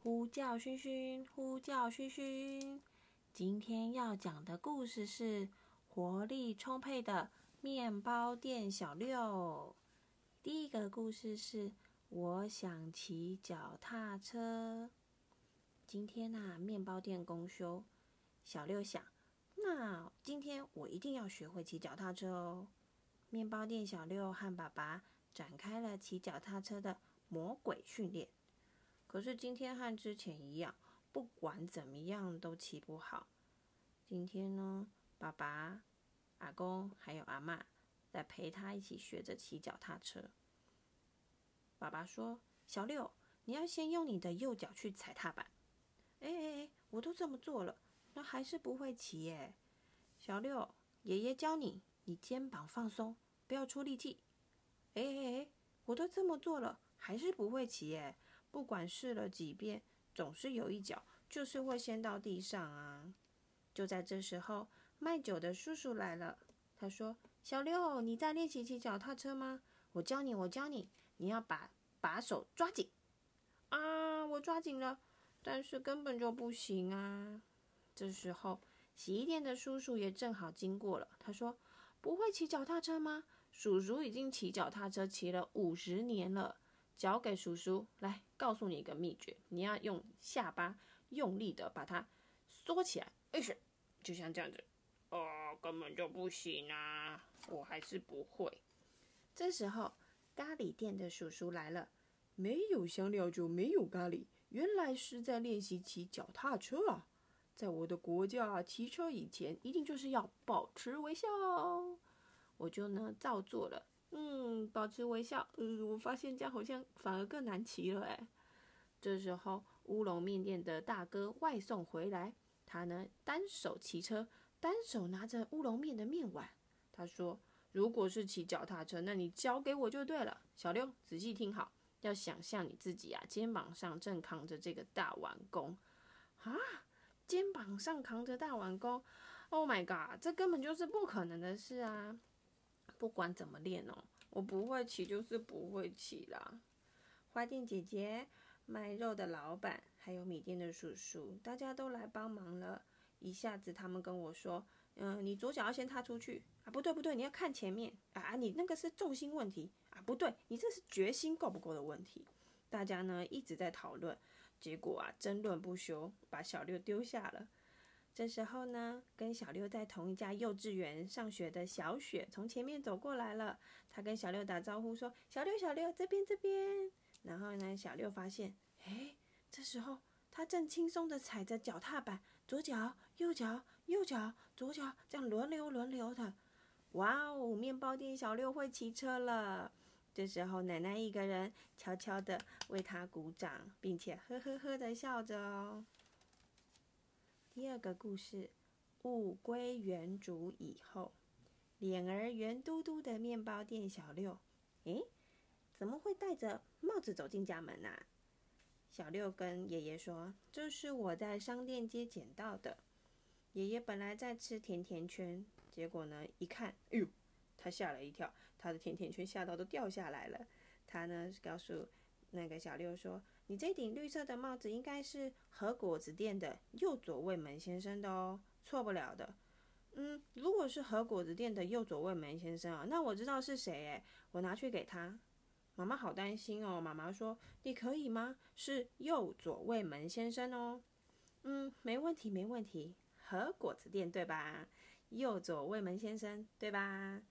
呼叫熏熏，呼叫熏熏。今天要讲的故事是活力充沛的面包店小六。第一个故事是我想骑脚踏车。今天呐，面包店公休，小六想，那今天我一定要学会骑脚踏车哦。面包店小六和爸爸展开了骑脚踏车的魔鬼训练。可是今天和之前一样，不管怎么样都骑不好。今天呢，爸爸、阿公还有阿妈在陪他一起学着骑脚踏车。爸爸说：“小六，你要先用你的右脚去踩踏板。”哎哎哎，我都这么做了，那还是不会骑耶。小六，爷爷教你，你肩膀放松，不要出力气。哎哎哎，我都这么做了，还是不会骑耶。不管试了几遍，总是有一脚就是会先到地上啊！就在这时候，卖酒的叔叔来了。他说：“小六，你在练习骑脚踏车吗？我教你，我教你。你要把把手抓紧啊！我抓紧了，但是根本就不行啊！”这时候，洗衣店的叔叔也正好经过了。他说：“不会骑脚踏车吗？叔叔已经骑脚踏车骑了五十年了。”交给叔叔来，告诉你一个秘诀：你要用下巴用力的把它缩起来，哎是，就像这样子。哦，根本就不行啊，我还是不会。这时候，咖喱店的叔叔来了，没有香料就没有咖喱。原来是在练习骑脚踏车啊！在我的国家，骑车以前一定就是要保持微笑。我就呢照做了。嗯，保持微笑。嗯，我发现这样好像反而更难骑了哎。这时候，乌龙面店的大哥外送回来，他呢单手骑车，单手拿着乌龙面的面碗。他说：“如果是骑脚踏车，那你交给我就对了。”小六，仔细听好，要想象你自己啊，肩膀上正扛着这个大碗弓啊，肩膀上扛着大碗弓。Oh my god，这根本就是不可能的事啊！不管怎么练哦，我不会骑就是不会骑啦。花店姐姐、卖肉的老板，还有米店的叔叔，大家都来帮忙了。一下子，他们跟我说：“嗯，你左脚要先踏出去啊，不对不对，你要看前面啊，你那个是重心问题啊，不对，你这是决心够不够的问题。”大家呢一直在讨论，结果啊争论不休，把小六丢下了。这时候呢，跟小六在同一家幼稚园上学的小雪从前面走过来了。她跟小六打招呼说：“小六，小六，这边，这边。”然后呢，小六发现，哎，这时候他正轻松的踩着脚踏板，左脚、右脚、右脚、左脚，这样轮流轮流的。哇哦，面包店小六会骑车了。这时候，奶奶一个人悄悄的为他鼓掌，并且呵呵呵的笑着哦。第二个故事，物归原主以后，脸儿圆嘟嘟的面包店小六，诶，怎么会戴着帽子走进家门呐？小六跟爷爷说：“这是我在商店街捡到的。”爷爷本来在吃甜甜圈，结果呢，一看，哎呦，他吓了一跳，他的甜甜圈吓到都掉下来了。他呢，告诉那个小六说。你这顶绿色的帽子应该是和果子店的右左卫门先生的哦，错不了的。嗯，如果是和果子店的右左卫门先生啊，那我知道是谁诶，我拿去给他。妈妈好担心哦，妈妈说你可以吗？是右左卫门先生哦。嗯，没问题，没问题。和果子店对吧？右左卫门先生对吧？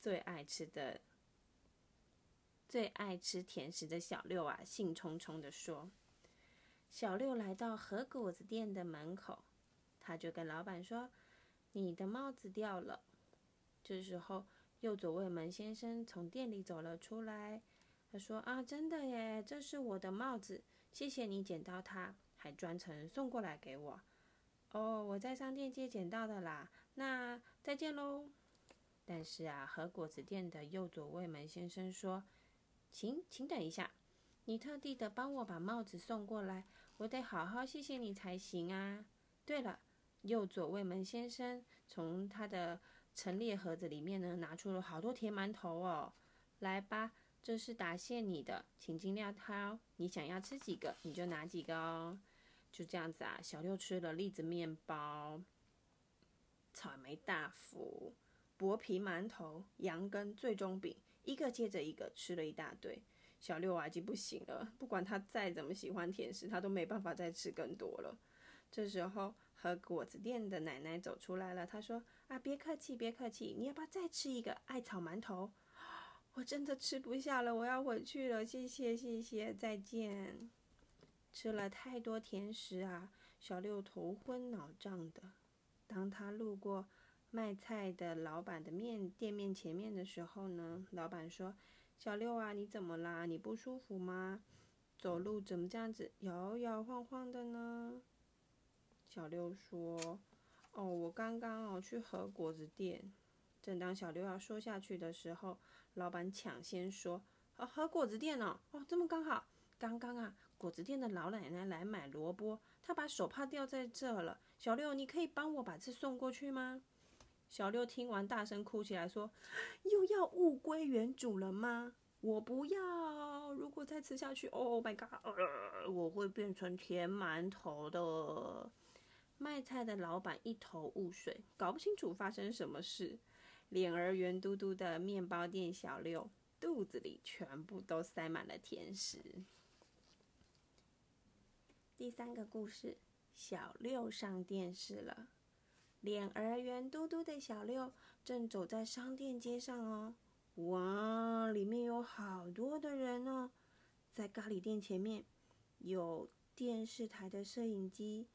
最爱吃的。最爱吃甜食的小六啊，兴冲冲地说：“小六来到和果子店的门口，他就跟老板说：‘你的帽子掉了。’这时候，右左卫门先生从店里走了出来，他说：‘啊，真的耶，这是我的帽子，谢谢你捡到它，还专程送过来给我。’哦，我在商店街捡到的啦，那再见喽。但是啊，和果子店的右左卫门先生说。”请，请等一下，你特地的帮我把帽子送过来，我得好好谢谢你才行啊。对了，右左卫门先生从他的陈列盒子里面呢拿出了好多甜馒头哦，来吧，这是答谢你的，请尽量挑，你想要吃几个你就拿几个哦。就这样子啊，小六吃了栗子面包、草莓大福、薄皮馒头、羊羹、最终饼，一个接着一个吃了一大堆。小六啊已经不行了，不管他再怎么喜欢甜食，他都没办法再吃更多了。这时候，和果子店的奶奶走出来了，她说：“啊，别客气，别客气，你要不要再吃一个艾草馒头？”我真的吃不下了，我要回去了。谢谢，谢谢，再见。吃了太多甜食啊，小六头昏脑胀的。当他路过卖菜的老板的面店面前面的时候呢，老板说：“小六啊，你怎么啦？你不舒服吗？走路怎么这样子摇摇晃晃的呢？”小六说：“哦，我刚刚哦去和果子店。”正当小六要说下去的时候，老板抢先说：“哦，和果子店哦，哦，这么刚好，刚刚啊，果子店的老奶奶来买萝卜，她把手帕掉在这了。小六，你可以帮我把这送过去吗？”小六听完，大声哭起来，说：“又要物归原主了吗？我不要！如果再吃下去，Oh my god，我会变成甜馒头的。”卖菜的老板一头雾水，搞不清楚发生什么事。脸儿圆嘟嘟的面包店小六，肚子里全部都塞满了甜食。第三个故事，小六上电视了。脸儿圆嘟嘟的小六正走在商店街上哦，哇，里面有好多的人哦。在咖喱店前面，有电视台的摄影机。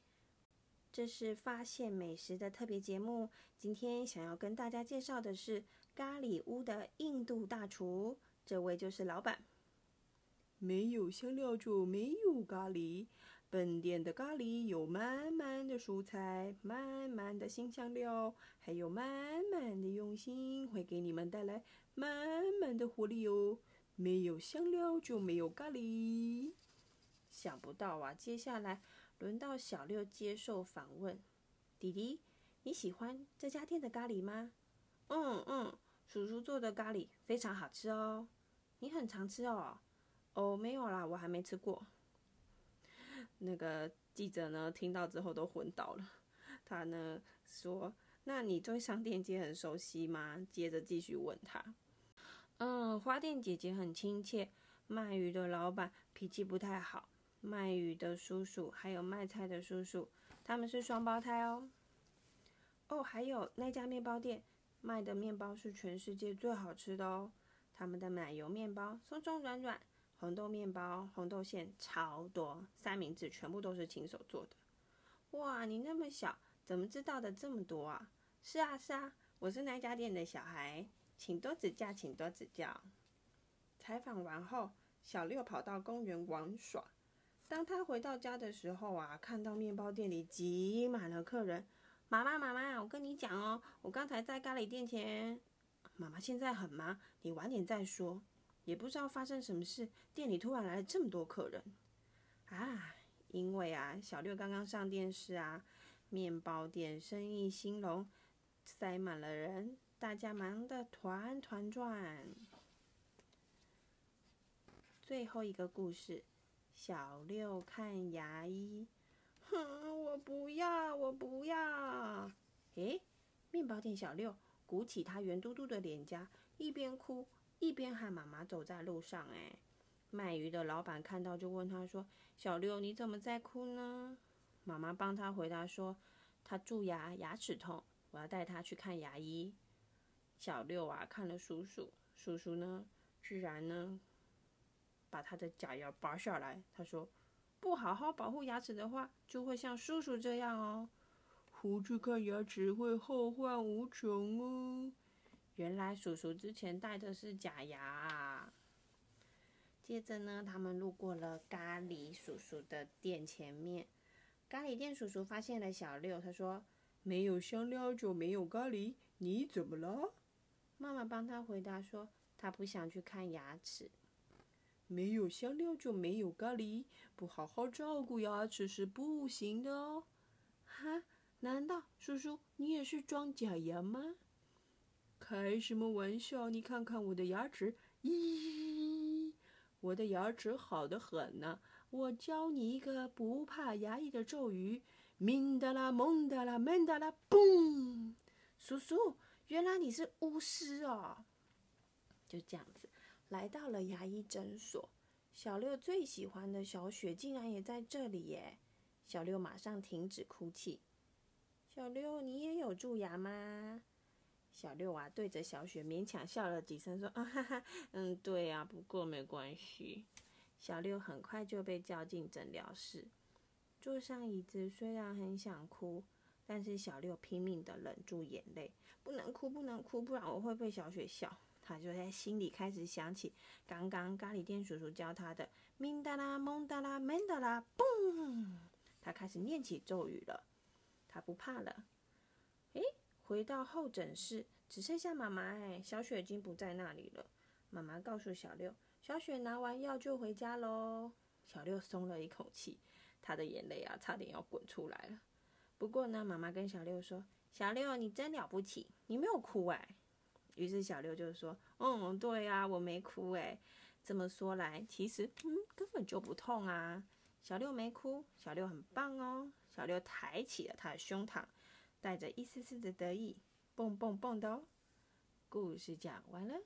这是发现美食的特别节目。今天想要跟大家介绍的是咖喱屋的印度大厨，这位就是老板。没有香料就没有咖喱。本店的咖喱有满满的蔬菜、满满的新香料，还有满满的用心，会给你们带来满满的活力哦。没有香料就没有咖喱。想不到啊，接下来。轮到小六接受访问，弟弟，你喜欢这家店的咖喱吗？嗯嗯，叔叔做的咖喱非常好吃哦。你很常吃哦？哦，没有啦，我还没吃过。那个记者呢，听到之后都昏倒了。他呢说：“那你对商店街很熟悉吗？”接着继续问他：“嗯，花店姐姐很亲切，卖鱼的老板脾气不太好。”卖鱼的叔叔，还有卖菜的叔叔，他们是双胞胎哦。哦，还有那家面包店卖的面包是全世界最好吃的哦。他们的奶油面包松松软软，红豆面包红豆馅超多，三明治全部都是亲手做的。哇，你那么小，怎么知道的这么多啊？是啊是啊，我是那家店的小孩，请多指教，请多指教。采访完后，小六跑到公园玩耍。当他回到家的时候啊，看到面包店里挤满了客人。妈妈，妈妈，我跟你讲哦，我刚才在咖喱店前。妈妈现在很忙，你晚点再说。也不知道发生什么事，店里突然来了这么多客人。啊，因为啊，小六刚刚上电视啊，面包店生意兴隆，塞满了人，大家忙得团团转。最后一个故事。小六看牙医，哼，我不要，我不要。诶，面包店小六鼓起他圆嘟嘟的脸颊，一边哭一边喊妈妈走在路上。诶，卖鱼的老板看到就问他说：“小六，你怎么在哭呢？”妈妈帮他回答说：“他蛀牙，牙齿痛，我要带他去看牙医。”小六啊，看了叔叔，叔叔呢，居然呢。把他的假牙拔下来，他说：“不好好保护牙齿的话，就会像叔叔这样哦。胡去看牙齿会后患无穷哦。”原来叔叔之前戴的是假牙。接着呢，他们路过了咖喱叔叔的店前面，咖喱店叔叔发现了小六，他说：“没有香料就没有咖喱，你怎么了？”妈妈帮他回答说：“他不想去看牙齿。”没有香料就没有咖喱，不好好照顾牙齿是不行的哦。哈？难道叔叔你也是装假牙吗？开什么玩笑！你看看我的牙齿，咦，我的牙齿好得很呢。我教你一个不怕牙医的咒语：明达拉蒙达拉门达拉嘣！叔叔，原来你是巫师哦！就这样子，来到了牙医诊所。小六最喜欢的小雪竟然也在这里耶！小六马上停止哭泣。小六，你也有蛀牙吗？小六啊，对着小雪勉强笑了几声，说：“啊哈哈，嗯，对呀，不过没关系。”小六很快就被叫进诊疗室，坐上椅子。虽然很想哭，但是小六拼命的忍住眼泪，不能哭，不能哭，不然我会被小雪笑。他就在心里开始想起刚刚咖喱店叔叔教他的“明达拉蒙达拉门达拉嘣”，他开始念起咒语了。他不怕了。回到候诊室，只剩下妈妈。哎，小雪已经不在那里了。妈妈告诉小六：“小雪拿完药就回家喽。”小六松了一口气，他的眼泪啊，差点要滚出来了。不过呢，妈妈跟小六说：“小六，你真了不起，你没有哭哎。”于是小六就说：“嗯，对呀，我没哭诶。这么说来，其实嗯根本就不痛啊。小六没哭，小六很棒哦。小六抬起了他的胸膛，带着一丝丝的得意，蹦蹦蹦的哦。故事讲完了。